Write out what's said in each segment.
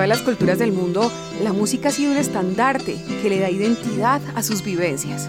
Todas las culturas del mundo, la música ha sido un estandarte que le da identidad a sus vivencias,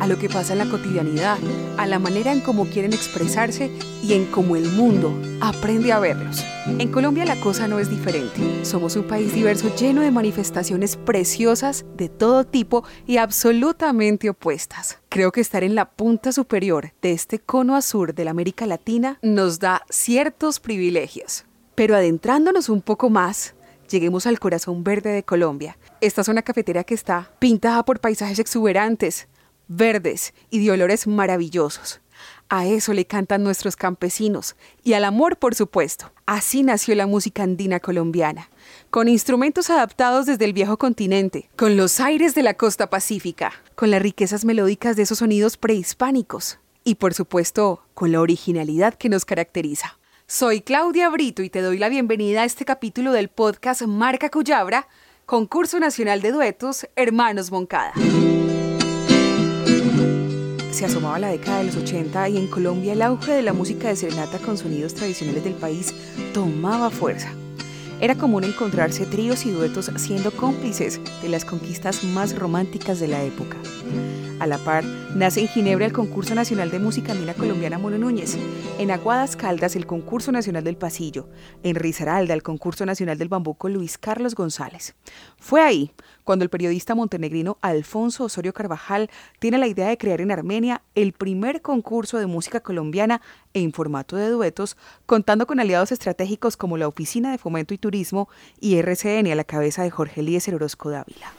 a lo que pasa en la cotidianidad, a la manera en cómo quieren expresarse y en cómo el mundo aprende a verlos. En Colombia la cosa no es diferente. Somos un país diverso lleno de manifestaciones preciosas de todo tipo y absolutamente opuestas. Creo que estar en la punta superior de este cono azul de la América Latina nos da ciertos privilegios. Pero adentrándonos un poco más, lleguemos al corazón verde de Colombia. Esta es una cafetera que está pintada por paisajes exuberantes, verdes y de olores maravillosos. A eso le cantan nuestros campesinos y al amor, por supuesto. Así nació la música andina colombiana, con instrumentos adaptados desde el viejo continente, con los aires de la costa pacífica, con las riquezas melódicas de esos sonidos prehispánicos y, por supuesto, con la originalidad que nos caracteriza. Soy Claudia Brito y te doy la bienvenida a este capítulo del podcast Marca Cuyabra, Concurso Nacional de Duetos Hermanos Moncada. Se asomaba la década de los 80 y en Colombia el auge de la música de serenata con sonidos tradicionales del país tomaba fuerza. Era común encontrarse tríos y duetos siendo cómplices de las conquistas más románticas de la época. A la par, nace en Ginebra el Concurso Nacional de Música Andina Colombiana Mono Núñez, en Aguadas Caldas el Concurso Nacional del Pasillo, en Risaralda el Concurso Nacional del Bambuco Luis Carlos González. Fue ahí cuando el periodista montenegrino Alfonso Osorio Carvajal tiene la idea de crear en Armenia el primer concurso de música colombiana en formato de duetos, contando con aliados estratégicos como la Oficina de Fomento y Turismo y RCN a la cabeza de Jorge Eliezer Orozco Dávila.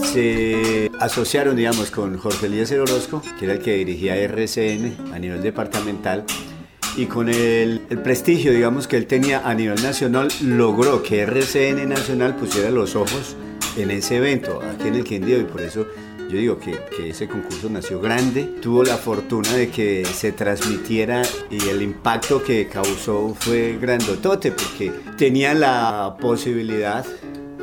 se asociaron, digamos, con Jorge Eliezer Orozco, que era el que dirigía RCN a nivel departamental, y con el, prestigio, digamos, que él tenía a nivel nacional, logró que RCN Nacional pusiera los ojos en ese evento, aquí en el Quindío, y por eso yo digo que, ese concurso nació grande, tuvo la fortuna de que se transmitiera y el impacto que causó fue grandotote, porque tenía la posibilidad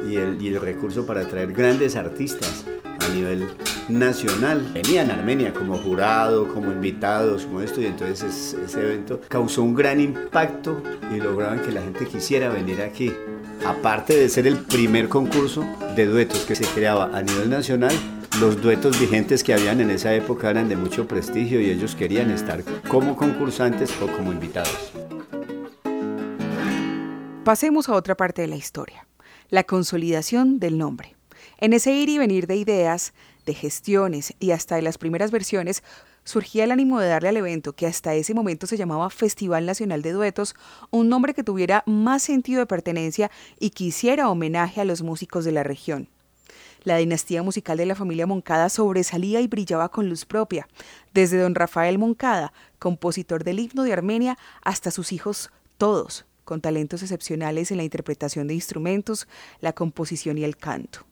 y el, y el recurso para atraer grandes artistas a nivel nacional. Venían a Armenia como jurado, como invitados, como esto, y entonces ese evento causó un gran impacto y lograban que la gente quisiera venir aquí. Aparte de ser el primer concurso de duetos que se creaba a nivel nacional, los duetos vigentes que habían en esa época eran de mucho prestigio y ellos querían estar como concursantes o como invitados. Pasemos a otra parte de la historia la consolidación del nombre. En ese ir y venir de ideas, de gestiones y hasta de las primeras versiones, surgía el ánimo de darle al evento, que hasta ese momento se llamaba Festival Nacional de Duetos, un nombre que tuviera más sentido de pertenencia y que hiciera homenaje a los músicos de la región. La dinastía musical de la familia Moncada sobresalía y brillaba con luz propia, desde don Rafael Moncada, compositor del himno de Armenia, hasta sus hijos todos, con talentos excepcionales en la interpretación de instrumentos, la composición y el canto.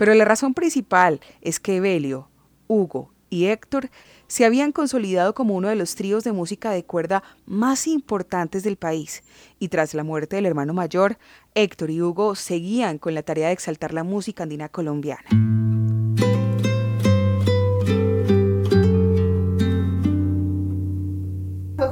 Pero la razón principal es que Evelio, Hugo y Héctor se habían consolidado como uno de los tríos de música de cuerda más importantes del país, y tras la muerte del hermano mayor, Héctor y Hugo seguían con la tarea de exaltar la música andina colombiana.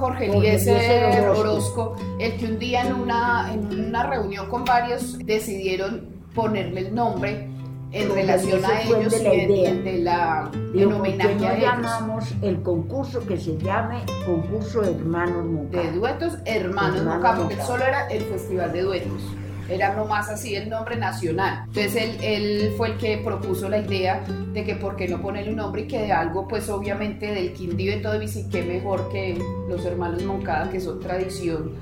Jorge Eliezer Orozco, el que un día en una, en una reunión con varios decidieron ponerle el nombre en relación a ellos de la idea. de la Digo, en homenaje ¿por qué a no ellos. llamamos el concurso que se llame Concurso Hermanos Moncada? de duetos hermanos Hermanos Moncada, porque solo era el festival de duetos era nomás así el nombre nacional entonces él, él fue el que propuso la idea de que por qué no ponerle un nombre y que de algo pues obviamente del Quindío y todo y sí que mejor que los hermanos Moncada que son tradición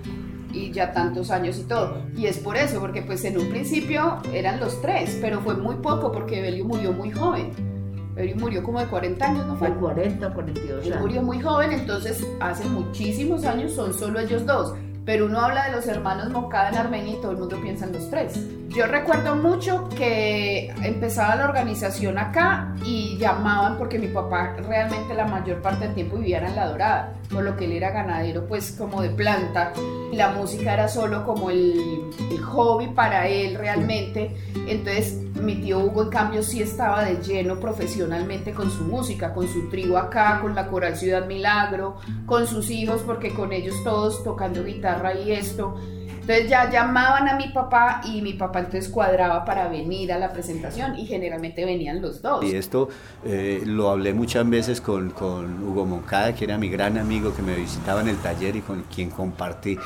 y ya tantos años y todo. Y es por eso, porque pues en un principio eran los tres, pero fue muy poco porque Evelio murió muy joven. Evelio murió como de 40 años, ¿no fue? Fue 40 o 42 Él años. murió muy joven, entonces hace muchísimos años son solo ellos dos. Pero uno habla de los hermanos Moncada en Armenia y todo el mundo piensa en los tres. Yo recuerdo mucho que empezaba la organización acá y llamaban porque mi papá realmente la mayor parte del tiempo vivía en La Dorada, por lo que él era ganadero pues como de planta. La música era solo como el, el hobby para él realmente. Entonces mi tío Hugo en cambio sí estaba de lleno profesionalmente con su música, con su trío acá, con la Coral Ciudad Milagro, con sus hijos porque con ellos todos tocando guitarra y esto. Entonces ya llamaban a mi papá y mi papá entonces cuadraba para venir a la presentación y generalmente venían los dos. Y esto eh, lo hablé muchas veces con, con, Hugo Moncada, que era mi gran amigo que me visitaba en el taller y con quien compartí.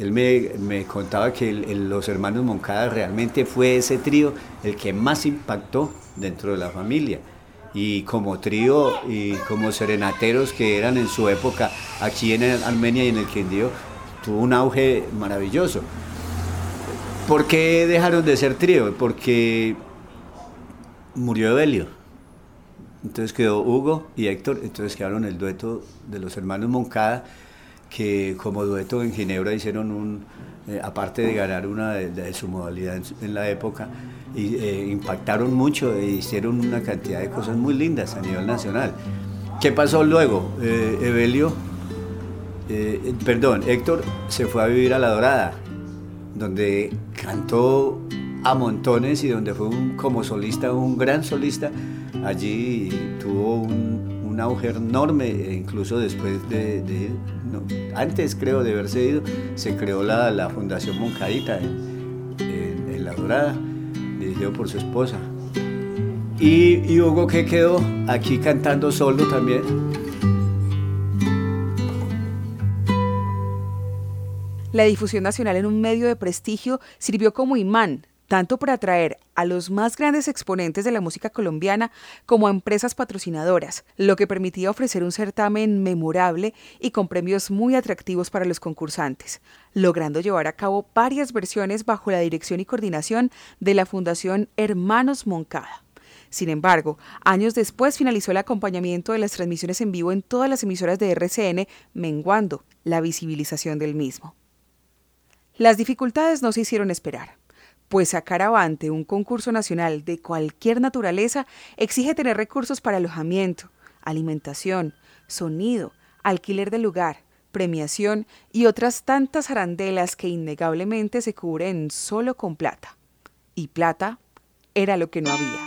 Él me, me contaba que los hermanos Moncada realmente fue ese trío el que más impactó dentro de la familia y como trío y como serenateros que eran en su época aquí en Armenia y en el Quindío, tuvo un auge maravilloso. ¿Por qué dejaron de ser trío? Porque murió Evelio. Entonces quedó Hugo y Héctor, entonces quedaron el dueto de los hermanos Moncada, que como dueto en Ginebra hicieron un, eh, aparte de ganar una de, su modalidad en, la época, y, eh, impactaron mucho e hicieron una cantidad de cosas muy lindas a nivel nacional. ¿Qué pasó luego? Eh, Evelio eh, perdón, Héctor se fue a vivir a La Dorada, donde cantó a montones y donde fue un, como solista, un gran solista. Allí tuvo un, auge enorme, e incluso después de, antes creo de haberse ido, se creó la, la Fundación Moncadita en, La Dorada, dirigido por su esposa. Y, y Hugo que quedó aquí cantando solo también La difusión nacional en un medio de prestigio sirvió como imán tanto para atraer a los más grandes exponentes de la música colombiana como a empresas patrocinadoras, lo que permitía ofrecer un certamen memorable y con premios muy atractivos para los concursantes, logrando llevar a cabo varias versiones bajo la dirección y coordinación de la Fundación Hermanos Moncada. Sin embargo, años después finalizó el acompañamiento de las transmisiones en vivo en todas las emisoras de RCN, menguando la visibilización del mismo. Las dificultades no se hicieron esperar, pues sacar avante un concurso nacional de cualquier naturaleza exige tener recursos para alojamiento, alimentación, sonido, alquiler del lugar, premiación y otras tantas arandelas que innegablemente se cubren solo con plata. Y plata era lo que no había.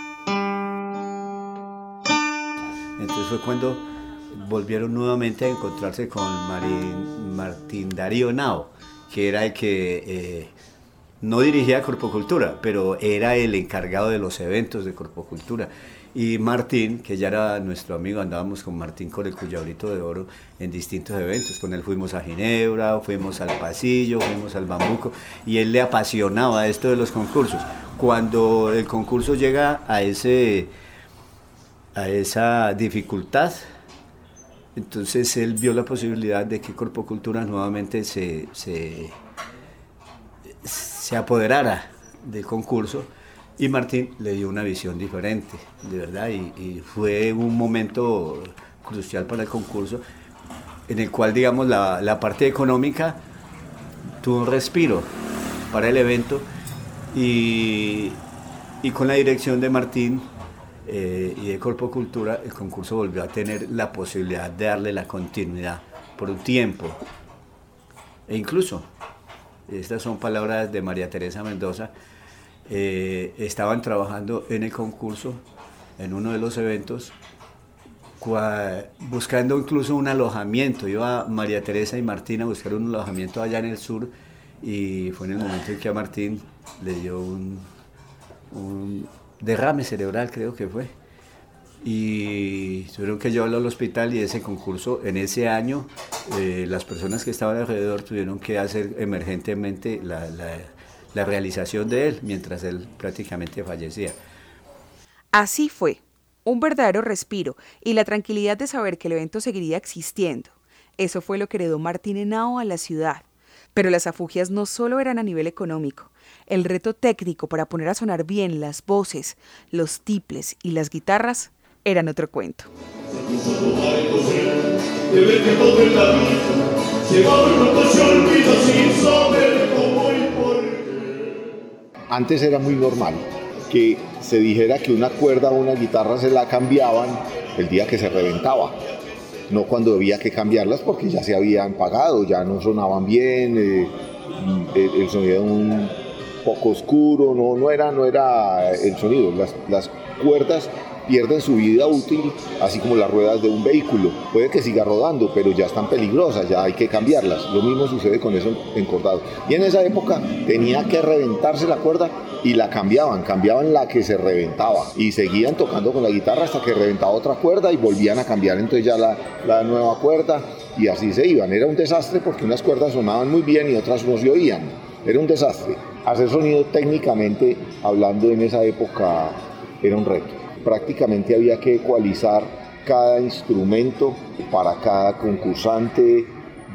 Entonces fue cuando volvieron nuevamente a encontrarse con Martín Darío Nao que era el que eh, no dirigía Corpocultura, pero era el encargado de los eventos de Corpocultura. Y Martín, que ya era nuestro amigo, andábamos con Martín con el cuyabrito de oro en distintos eventos. Con él fuimos a Ginebra, fuimos al Pasillo, fuimos al Bambuco, y él le apasionaba esto de los concursos. Cuando el concurso llega a, ese, a esa dificultad, entonces él vio la posibilidad de que Corpocultura nuevamente se, se, apoderara del concurso y Martín le dio una visión diferente, de verdad, y, fue un momento crucial para el concurso en el cual, digamos, la, la parte económica tuvo un respiro para el evento y, y con la dirección de Martín eh, y de Corpo Cultura, el concurso volvió a tener la posibilidad de darle la continuidad por un tiempo. E incluso, estas son palabras de María Teresa Mendoza, eh, estaban trabajando en el concurso, en uno de los eventos, buscando incluso un alojamiento. Iba María Teresa y Martín a buscar un alojamiento allá en el sur y fue en el momento en que a Martín le dio un derrame cerebral creo que fue. Y tuvieron que llevarlo al hospital y ese concurso, en ese año, eh, las personas que estaban alrededor tuvieron que hacer emergentemente la, la realización de él mientras él prácticamente fallecía. Así fue, un verdadero respiro y la tranquilidad de saber que el evento seguiría existiendo. Eso fue lo que heredó Martín Henao a la ciudad. Pero las afugias no solo eran a nivel económico, el reto técnico para poner a sonar bien las voces, los tiples y las guitarras eran otro cuento. antes era muy normal que se dijera que una cuerda o una guitarra se la cambiaban el día que se reventaba, no cuando había que cambiarlas porque ya se habían pagado, ya no sonaban bien, eh, el, sonido era un poco oscuro, no, no, era, no era el sonido, las, las cuerdas pierden su vida útil, así como las ruedas de un vehículo. Puede que siga rodando, pero ya están peligrosas, ya hay que cambiarlas. Lo mismo sucede con eso encordado. Y en esa época tenía que reventarse la cuerda y la cambiaban, cambiaban la que se reventaba y seguían tocando con la guitarra hasta que reventaba otra cuerda y volvían a cambiar entonces ya la, la nueva cuerda y así se iban. Era un desastre porque unas cuerdas sonaban muy bien y otras no se oían. Era un desastre. Hacer sonido técnicamente, hablando en esa época, era un reto prácticamente había que ecualizar cada instrumento para cada concursante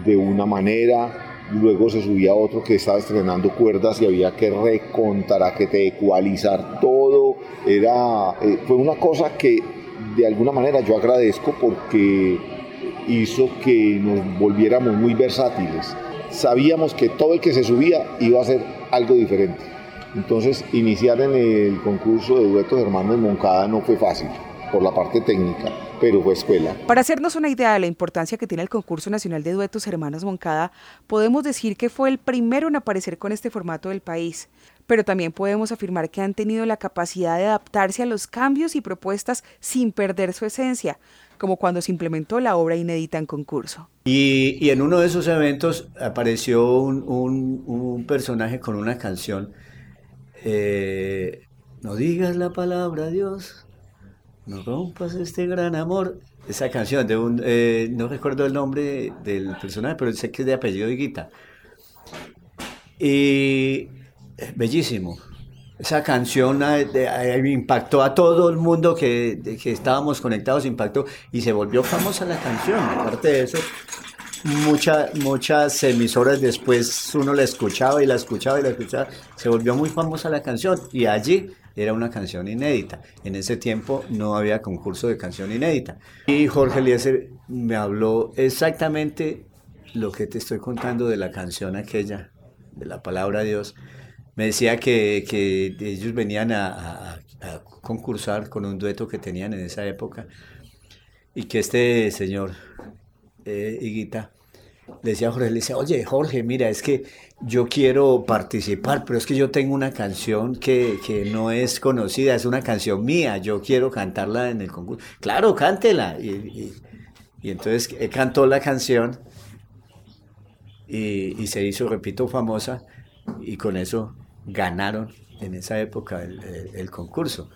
de una manera, luego se subía otro que estaba estrenando cuerdas y había que recontar, que te ecualizar todo, era, eh, fue una cosa que de alguna manera yo agradezco porque hizo que nos volviéramos muy versátiles. Sabíamos que todo el que se subía iba a hacer algo diferente. Entonces, iniciar en el concurso de duetos hermanos Moncada no fue fácil por la parte técnica, pero fue escuela. Para hacernos una idea de la importancia que tiene el concurso nacional de duetos Hermanos Moncada, podemos decir que fue el primero en aparecer con este formato del país, pero también podemos afirmar que han tenido la capacidad de adaptarse a los cambios y propuestas sin perder su esencia, como cuando se implementó la obra inédita en concurso. Y, en uno de esos eventos apareció un personaje con una canción eh, no digas la palabra Dios, no rompas este gran amor. Esa canción de un, eh, no recuerdo el nombre del personaje, pero sé que es de apellido Higuita. Y bellísimo. Esa canción eh, impactó a todo el mundo que, que estábamos conectados, impactó y se volvió famosa la canción. Aparte de eso, muchas emisoras después uno la escuchaba y la escuchaba y la escuchaba, se volvió muy famosa la canción y allí era una canción inédita. En ese tiempo no había concurso de canción inédita. Y Jorge Eliezer me habló exactamente lo que te estoy contando de la canción aquella, de la palabra Dios. Me decía que, ellos venían a, a concursar con un dueto que tenían en esa época y que este señor eh, Higuita, decía a Jorge, le decía, oye Jorge, mira, es que yo quiero participar, pero es que yo tengo una canción que, no es conocida, es una canción mía, yo quiero cantarla en el concurso. Claro, cántela. Y, entonces eh, cantó la canción y, se hizo, repito, famosa y con eso ganaron en esa época el concurso.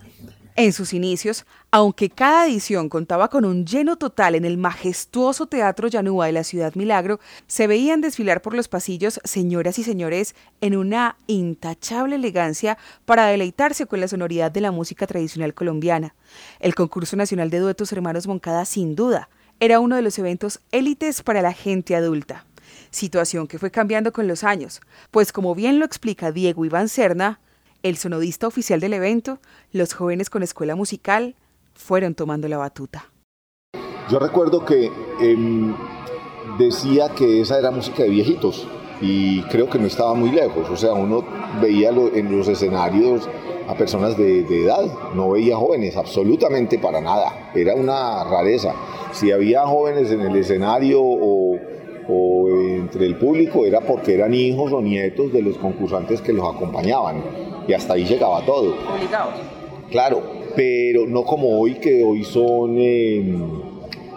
En sus inicios, aunque cada edición contaba con un lleno total en el majestuoso Teatro Llanúa de la Ciudad Milagro, se veían desfilar por los pasillos señoras y señores en una intachable elegancia para deleitarse con la sonoridad de la música tradicional colombiana. El concurso nacional de duetos Hermanos Moncada, sin duda, era uno de los eventos élites para la gente adulta. Situación que fue cambiando con los años, pues como bien lo explica Diego Iván Serna, el sonodista oficial del evento, los jóvenes con escuela musical fueron tomando la batuta. Yo recuerdo que em, decía que esa era música de viejitos y creo que no estaba muy lejos, o sea, uno veía en los escenarios a personas de, edad, no veía jóvenes, absolutamente para nada, era una rareza. Si había jóvenes en el escenario o, o entre el público era porque eran hijos o nietos de los concursantes que los acompañaban y hasta ahí llegaba todo. Claro, pero no como hoy, que hoy son, em,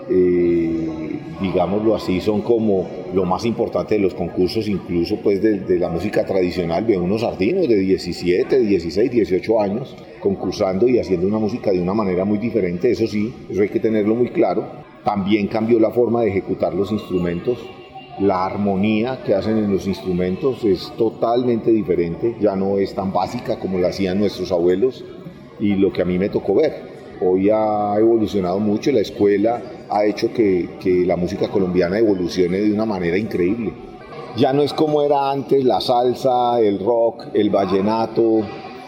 eh, digámoslo así, son como lo más importante de los concursos, incluso pues de, la música tradicional, de unos sardinos de 17, 16, 18 años concursando y haciendo una música de una manera muy diferente, eso sí, eso hay que tenerlo muy claro. También cambió la forma de ejecutar los instrumentos, la armonía que hacen en los instrumentos es totalmente diferente, ya no es tan básica como la hacían nuestros abuelos y lo que a mí me tocó ver. Hoy ha evolucionado mucho la escuela ha hecho que, que la música colombiana evolucione de una manera increíble. Ya no es como era antes la salsa, el rock, el vallenato,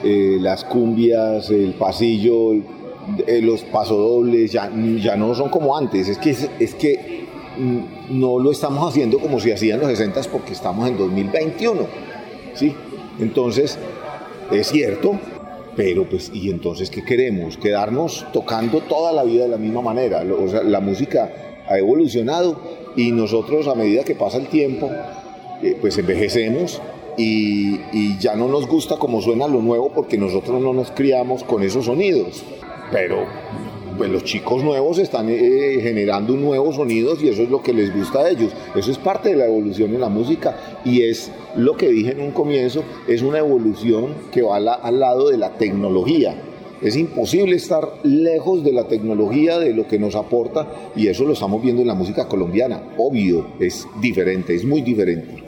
eh, las cumbias, el pasillo, eh, los pasodobles, ya, ya no son como antes. Es que, es que no lo estamos haciendo como si hacían los 60 porque estamos en 2021. ¿sí? Entonces, es cierto, pero pues, ¿y entonces qué queremos? Quedarnos tocando toda la vida de la misma manera. O sea, la música ha evolucionado y nosotros a medida que pasa el tiempo, eh, pues envejecemos y, y, ya no nos gusta como suena lo nuevo porque nosotros no nos criamos con esos sonidos. Pero pues los chicos nuevos están eh, generando nuevos sonidos y eso es lo que les gusta a ellos. Eso es parte de la evolución en la música y es lo que dije en un comienzo, es una evolución que va al lado de la tecnología. Es imposible estar lejos de la tecnología, de lo que nos aporta, y eso lo estamos viendo en la música colombiana. Obvio, es diferente, es muy diferente.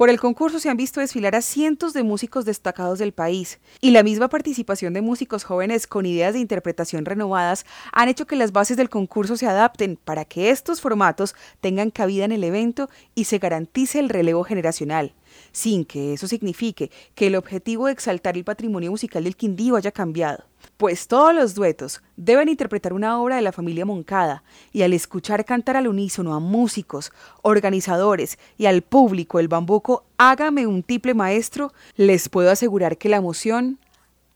Por el concurso se han visto desfilar a cientos de músicos destacados del país, y la misma participación de músicos jóvenes con ideas de interpretación renovadas han hecho que las bases del concurso se adapten para que estos formatos tengan cabida en el evento y se garantice el relevo generacional sin que eso signifique que el objetivo de exaltar el patrimonio musical del Quindío haya cambiado. Pues todos los duetos deben interpretar una obra de la familia Moncada, y al escuchar cantar al unísono a músicos, organizadores y al público el bambuco Hágame un tiple maestro, les puedo asegurar que la emoción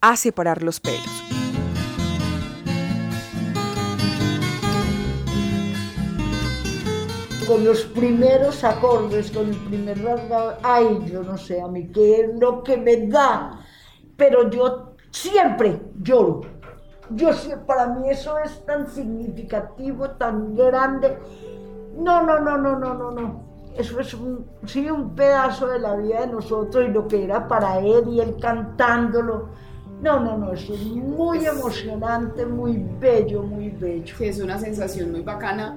hace parar los pelos. Con los primeros acordes, con el primer ay, yo no sé, a mí qué es lo que me da, pero yo siempre lloro. Yo para mí eso es tan significativo, tan grande. No, no, no, no, no, no, no. Eso es un, sí, un pedazo de la vida de nosotros y lo que era para él y él cantándolo. No, no, no, eso es muy emocionante, muy bello, muy bello. Sí, es una sensación muy bacana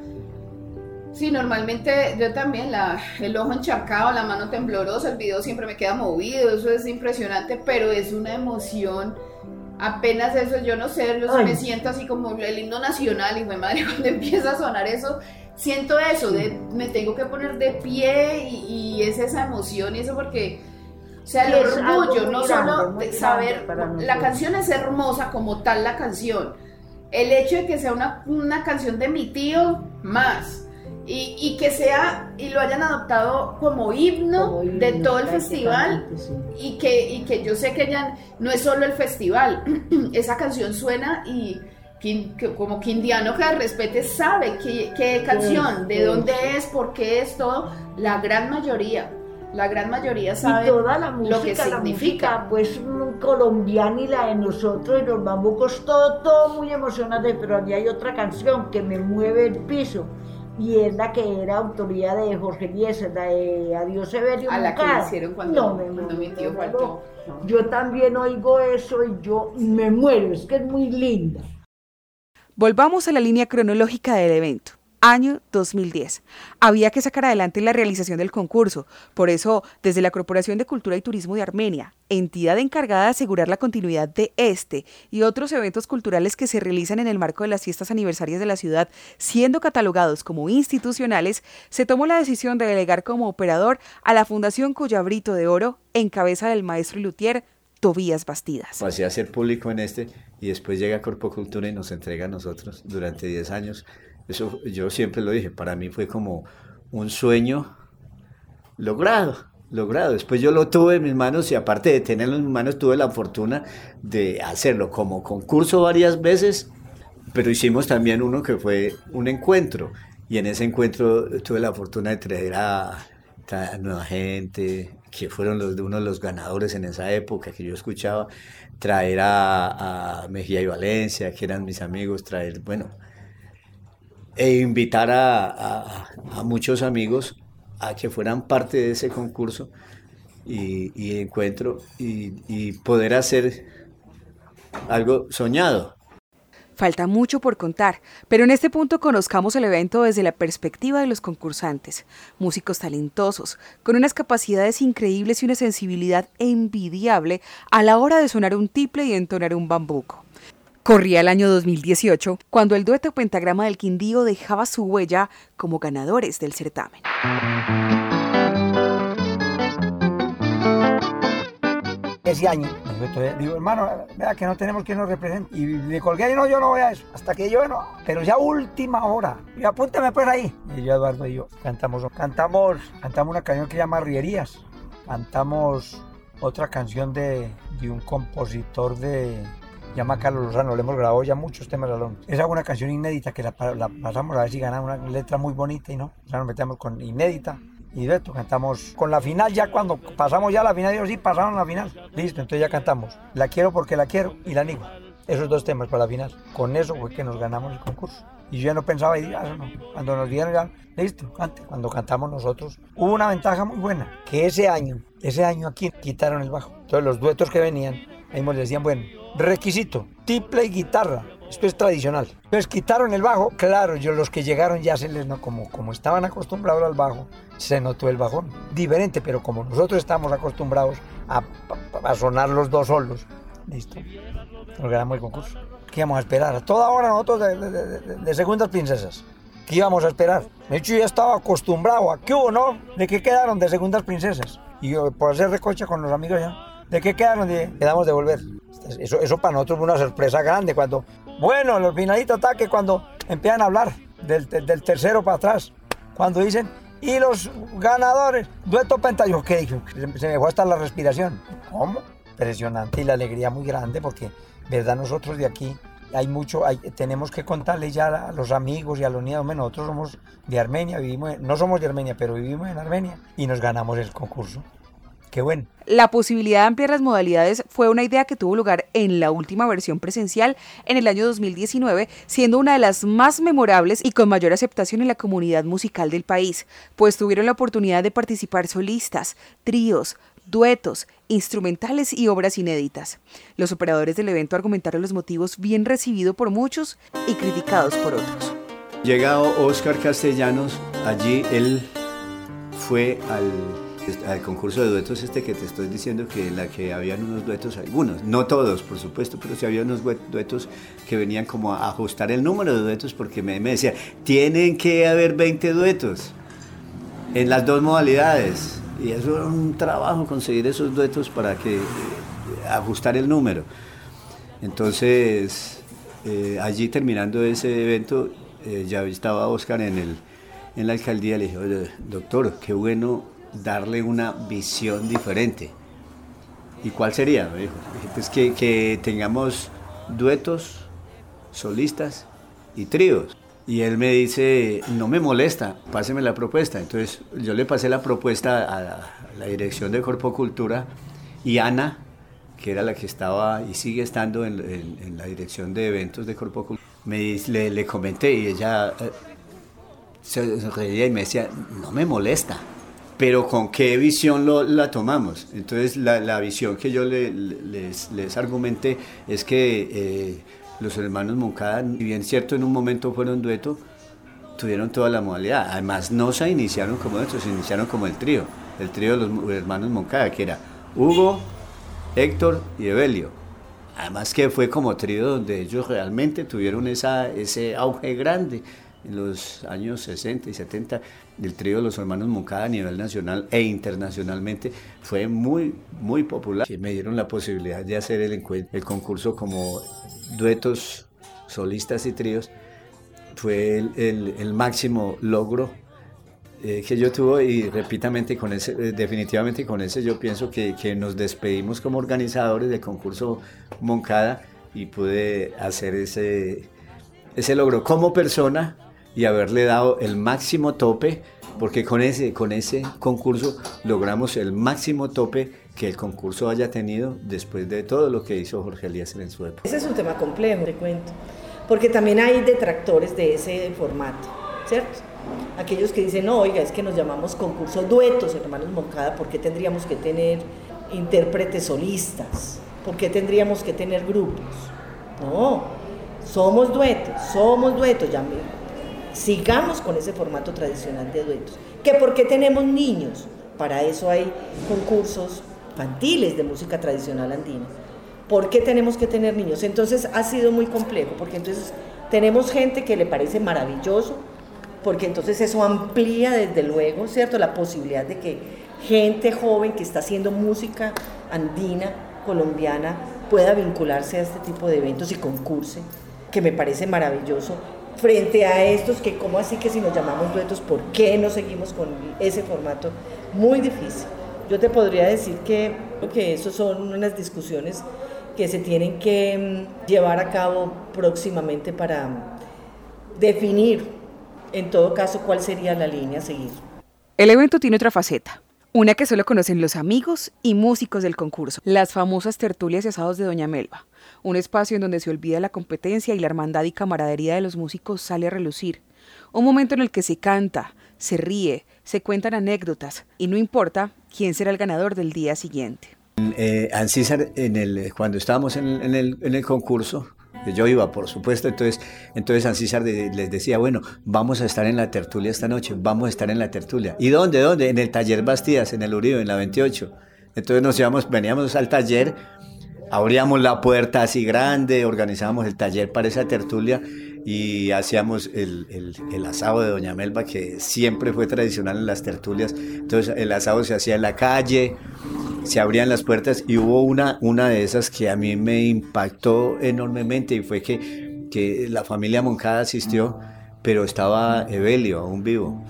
Sí, normalmente yo también, la, el ojo encharcado, la mano temblorosa, el video siempre me queda movido, eso es impresionante, pero es una emoción. Apenas eso, yo no sé, yo me siento así como el himno nacional y mi madre, cuando empieza a sonar eso, siento eso, de, me tengo que poner de pie y, es esa emoción y eso porque, o sea, el orgullo, no solo saber, la canción es hermosa como tal la canción, el hecho de que sea una, una canción de mi tío, más y, que sea y lo hayan adoptado como himno, de todo el festival y, que, y que yo sé que ya no es solo el festival, esa canción suena y como que indiano que respete sabe qué, canción, de dónde es, por qué es todo, la gran mayoría. La gran mayoría sabe toda la música, lo que significa. pues colombiana y la de nosotros y los bambucos, todo, todo muy emocionante, pero a mí hay otra canción que me mueve el piso y es la que era autoría de Jorge Díez, la de Adiós Severio. A la que le hicieron cuando, mi tío faltó. Yo también oigo eso y yo me muero, es que es muy linda. Volvamos a la línea cronológica del evento año 2010. Había que sacar adelante la realización del concurso. Por eso, desde la Corporación de Cultura y Turismo de Armenia, entidad encargada de asegurar la continuidad de este y otros eventos culturales que se realizan en el marco de las fiestas aniversarias de la ciudad, siendo catalogados como institucionales, se tomó la decisión de delegar como operador a la Fundación Collabrito de Oro en cabeza del maestro y luthier Tobías Bastidas. Pasé a ser público en este y después llega Corpo Cultura y nos entrega a nosotros durante 10 años eso yo siempre lo dije, para mí fue como un sueño logrado, logrado. Después yo lo tuve en mis manos y aparte de tenerlo en mis manos tuve la fortuna de hacerlo como concurso varias veces, pero hicimos también uno que fue un encuentro y en ese encuentro tuve la fortuna de traer a, nueva gente, que fueron los, uno de los ganadores en esa época que yo escuchaba, traer a, a Mejía y Valencia, que eran mis amigos, traer, bueno, e invitar a, muchos amigos a que fueran parte de ese concurso y, encuentro y, poder hacer algo soñado. Falta mucho por contar, pero en este punto conozcamos el evento desde la perspectiva de los concursantes, músicos talentosos, con unas capacidades increíbles y una sensibilidad envidiable a la hora de sonar un tiple y entonar un bambuco. Corría el año 2018 cuando el dueto Pentagrama del Quindío dejaba su huella como ganadores del certamen. Ese año, digo, hermano, vea que no tenemos quien nos represente. Y le colgué y no, yo no voy a eso. Hasta que yo no, pero ya última hora. Y apúntame pues ahí. Y yo, Eduardo y yo, cantamos, cantamos, cantamos una canción que se llama Rierías. Cantamos otra canción de, de un compositor de, llama Carlos Lozano, le hemos grabado ya muchos temas a Es una canción inédita que la, pasamos a ver si ganamos una letra muy bonita y no, ya nos metemos con inédita y de esto cantamos con la final ya cuando pasamos ya a la final, yo sí pasamos a la final, listo, entonces ya cantamos, la quiero porque la quiero y la niego. Esos dos temas para la final. Con eso fue que nos ganamos el concurso. Y yo ya no pensaba ir, ah, no. cuando nos dieron ya, listo, cante. Cuando cantamos nosotros, hubo una ventaja muy buena, que ese año, ese año aquí quitaron el bajo. Entonces los duetos que venían, ahí nos decían, bueno, Requisito, tiple y guitarra. Esto es tradicional. Entonces quitaron el bajo. Claro, yo los que llegaron ya se les no, como, como estaban acostumbrados al bajo, se notó el bajón. Diferente, pero como nosotros estamos acostumbrados a, a, sonar los dos solos, listo. Nos ganamos el concurso. ¿Qué íbamos a esperar? A toda hora nosotros de, de, de, segundas princesas. ¿Qué íbamos a esperar? De hecho, yo estaba acostumbrado a qué hubo, ¿no? De que quedaron de segundas princesas. Y yo, por hacer recocha con los amigos ya, ¿de qué quedaron? De, quedamos de volver. Eso, eso para nosotros fue una sorpresa grande cuando, bueno, los finalistas ataque cuando empiezan a hablar del, del, tercero para atrás, cuando dicen, y los ganadores, dueto pentayo, ¿qué dije? Se me fue hasta la respiración. ¿Cómo? Impresionante y la alegría muy grande porque, verdad, nosotros de aquí hay mucho, hay, tenemos que contarle ya a los amigos y a los niños, nosotros somos de Armenia, vivimos, no somos de Armenia, pero vivimos en Armenia y nos ganamos el concurso. Qué bueno. La posibilidad de ampliar las modalidades fue una idea que tuvo lugar en la última versión presencial en el año 2019, siendo una de las más memorables y con mayor aceptación en la comunidad musical del país, pues tuvieron la oportunidad de participar solistas, tríos, duetos, instrumentales y obras inéditas. Los operadores del evento argumentaron los motivos bien recibidos por muchos y criticados por otros. Llegado Oscar Castellanos, allí él fue al al concurso de duetos este que te estoy diciendo que la que habían unos duetos, algunos, no todos por supuesto, pero sí había unos duetos que venían como a ajustar el número de duetos porque me, me decía, tienen que haber 20 duetos en las dos modalidades y eso era un trabajo conseguir esos duetos para que eh, ajustar el número. Entonces, eh, allí terminando ese evento, eh, ya estaba Oscar en, el, en la alcaldía, le dije, doctor, qué bueno darle una visión diferente. ¿Y cuál sería? Me pues que, tengamos duetos, solistas y tríos. Y él me dice, no me molesta, páseme la propuesta. Entonces yo le pasé la propuesta a la, dirección de Corpo Cultura y Ana, que era la que estaba y sigue estando en, en, la dirección de eventos de Corpo Cultura, me, le, le comenté y ella eh, se reía y me decía, no me molesta pero con qué visión lo, la tomamos. Entonces la, la visión que yo le, les, les, argumenté es que eh, los hermanos Moncada, si bien cierto en un momento fueron dueto, tuvieron toda la modalidad. Además no se iniciaron como dueto, se iniciaron como el trío, el trío de los hermanos Moncada, que era Hugo, Héctor y Evelio. Además que fue como trío donde ellos realmente tuvieron esa, ese auge grande en los años 60 y 70 del trío de los hermanos Moncada a nivel nacional e internacionalmente fue muy, muy popular. Me dieron la posibilidad de hacer el, el concurso como duetos, solistas y tríos. Fue el, el, máximo logro eh, que yo tuve y repitamente con ese, eh, definitivamente con ese yo pienso que, que nos despedimos como organizadores del concurso Moncada y pude hacer ese, ese logro como persona y haberle dado el máximo tope, porque con ese, con ese concurso logramos el máximo tope que el concurso haya tenido después de todo lo que hizo Jorge Elías en su época. Ese es un tema complejo, te cuento, porque también hay detractores de ese formato, ¿cierto? Aquellos que dicen, no, oiga, es que nos llamamos concurso duetos, hermanos Moncada, ¿por qué tendríamos que tener intérpretes solistas? ¿Por qué tendríamos que tener grupos? No, somos duetos, somos duetos, ya sigamos con ese formato tradicional de duetos. ¿Que por qué tenemos niños? Para eso hay concursos infantiles de música tradicional andina. ¿Por qué tenemos que tener niños? Entonces ha sido muy complejo, porque entonces tenemos gente que le parece maravilloso, porque entonces eso amplía desde luego, ¿cierto? La posibilidad de que gente joven que está haciendo música andina, colombiana, pueda vincularse a este tipo de eventos y concurse, que me parece maravilloso frente a estos que, ¿cómo así que si nos llamamos duetos, por qué no seguimos con ese formato? Muy difícil, Yo te podría decir que, que eso son unas discusiones que se tienen que mm, llevar a cabo próximamente para definir, en todo caso, cuál sería la línea a seguir. El evento tiene otra faceta, una que solo conocen los amigos y músicos del concurso, las famosas tertulias y asados de Doña Melba, un espacio en donde se olvida la competencia y la hermandad y camaradería de los músicos sale a relucir, un momento en el que se canta, se ríe, se cuentan anécdotas y no importa quién será el ganador del día siguiente. Eh, Ancísar, en el, cuando estábamos en, el, en el concurso, yo iba, por supuesto, entonces, entonces Ancísar les decía, bueno, vamos a estar en la tertulia esta noche, vamos a estar en la tertulia. ¿Y dónde? ¿Dónde? En el taller Bastidas, en el Uribe, en la 28. Entonces nos íbamos, veníamos al taller, abríamos la puerta así grande, organizábamos el taller para esa tertulia y hacíamos el, el, asado de Doña Melba, que siempre fue tradicional en las tertulias. Entonces el asado se hacía en la calle, se abrían las puertas y hubo una, una de esas que a mí me impactó enormemente y fue que, que la familia Moncada asistió, pero estaba Evelio, aún vivo,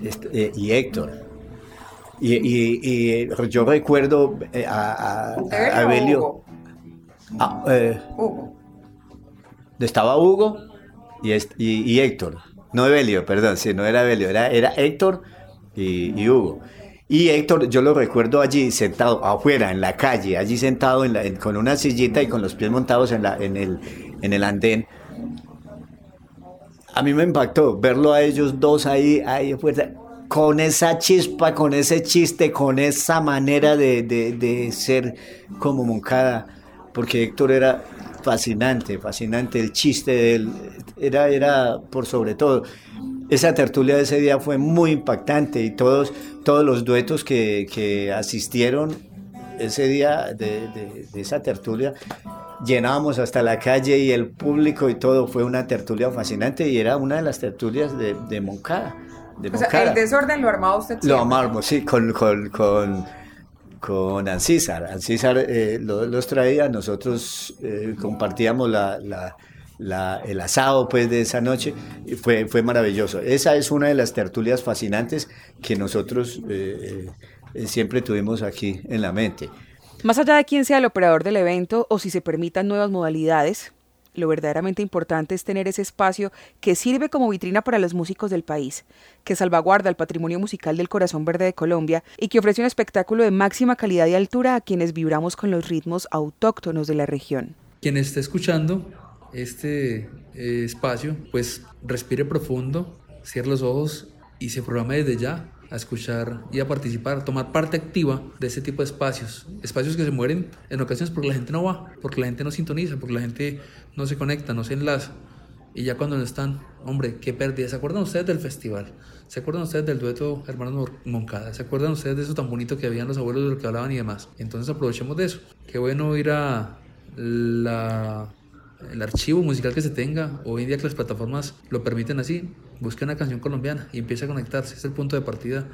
este, eh, y Héctor. Y, y, yo recuerdo eh, a, a, Evelio. Ah, eh, Hugo estaba Hugo y, y, Héctor. No Evelio, perdón, sí, no era Evelio, era, era Héctor y, Hugo. Y Héctor, yo lo recuerdo allí sentado afuera, en la calle, allí sentado con una sillita y con los pies montados en, la, el, andén. A mí me impactó verlo a ellos dos ahí, ahí afuera, con esa chispa, con ese chiste, con esa manera de, de ser como Moncada, porque Héctor era fascinante, fascinante. El chiste de él era, era por sobre todo. Esa tertulia de ese día fue muy impactante y todos, todos los duetos que, asistieron ese día de, esa tertulia llenábamos hasta la calle y el público y todo fue una tertulia fascinante y era una de las tertulias de, Moncada. O sea, el desorden lo armaba usted Lo armamos, sí, con, con con Ancísar. Ancísar eh, los traía, nosotros eh, compartíamos la, el asado pues, de esa noche fue, fue maravilloso. Esa es una de las tertulias fascinantes que nosotros eh, siempre tuvimos aquí en la mente. Más allá de quién sea el operador del evento o si se permitan nuevas modalidades, lo verdaderamente importante es tener ese espacio que sirve como vitrina para los músicos del país, que salvaguarda el patrimonio musical del corazón verde de Colombia y que ofrece un espectáculo de máxima calidad y altura a quienes vibramos con los ritmos autóctonos de la región. Quien esté escuchando este eh, espacio, pues respire profundo, cierre los ojos y se programe desde ya a escuchar y a participar, a tomar parte activa de este tipo de espacios. Espacios que se mueren en ocasiones porque la gente no va, porque la gente no sintoniza, porque la gente no se conecta, no se enlaza. Y ya cuando no están, hombre, qué pérdida. ¿Se acuerdan ustedes del festival? ¿Se acuerdan ustedes del dueto Hermanos Moncada? ¿Se acuerdan ustedes de eso tan bonito que habían los abuelos de lo que hablaban y demás? Entonces aprovechemos de eso. Qué bueno ir a la el archivo musical que se tenga, hoy en día que las plataformas lo permiten así, busque una canción colombiana y empiece a conectarse. Es el punto de partida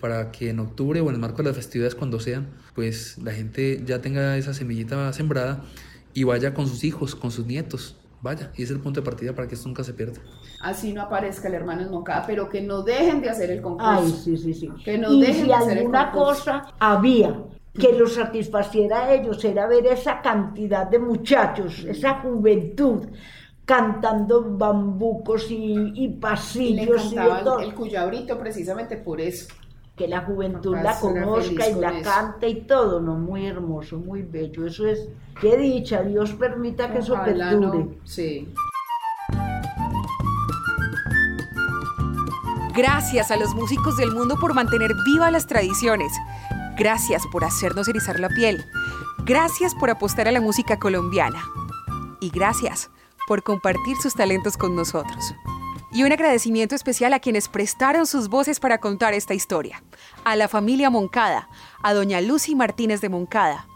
para que en octubre o en el marco de las festividades, cuando sean, pues la gente ya tenga esa semillita sembrada y vaya con sus hijos, con sus nietos. Vaya, y es el punto de partida para que esto nunca se pierda. Así no aparezca el hermano Moncada, pero que no dejen de hacer el concurso. Ay, sí, sí, sí. Que no dejen de hacer el cosa había que los satisfaciera a ellos era ver esa cantidad de muchachos, esa juventud cantando bambucos y, pasillos. Y, le el, cuyabrito precisamente por eso. Que la juventud la conozca y la cante y todo, ¿no? Muy hermoso, muy bello. Eso es, qué dicha, Dios permita que eso perdure. Sí. Gracias a los músicos del mundo por mantener vivas las tradiciones. Gracias por hacernos erizar la piel. Gracias por apostar a la música colombiana. Y gracias por compartir sus talentos con nosotros. Y un agradecimiento especial a quienes prestaron sus voces para contar esta historia. A la familia Moncada, a doña Lucy Martínez de Moncada,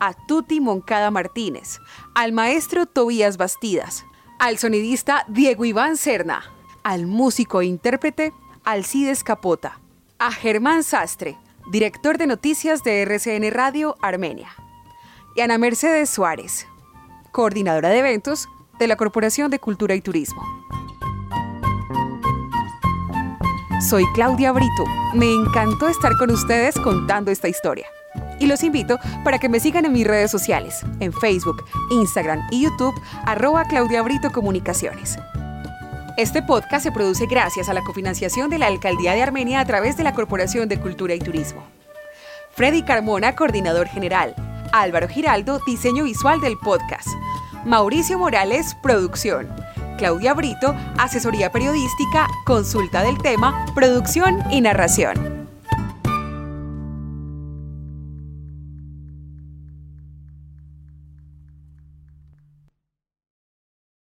a Tuti Moncada Martínez, al maestro Tobías Bastidas, al sonidista Diego Iván Serna, al músico e intérprete Alcides Capota, a Germán Sastre, director de noticias de RCN Radio Armenia, y Ana Mercedes Suárez, coordinadora de eventos de la Corporación de Cultura y Turismo. Soy Claudia Brito. Me encantó estar con ustedes contando esta historia. Y los invito para que me sigan en mis redes sociales, en Facebook, Instagram y YouTube, arroba Claudia Brito Comunicaciones. Este podcast se produce gracias a la cofinanciación de la Alcaldía de Armenia a través de la Corporación de Cultura y Turismo. Freddy Carmona, coordinador general. Álvaro Giraldo, diseño visual del podcast. Mauricio Morales, producción. Claudia Brito, asesoría periodística, consulta del tema, producción y narración.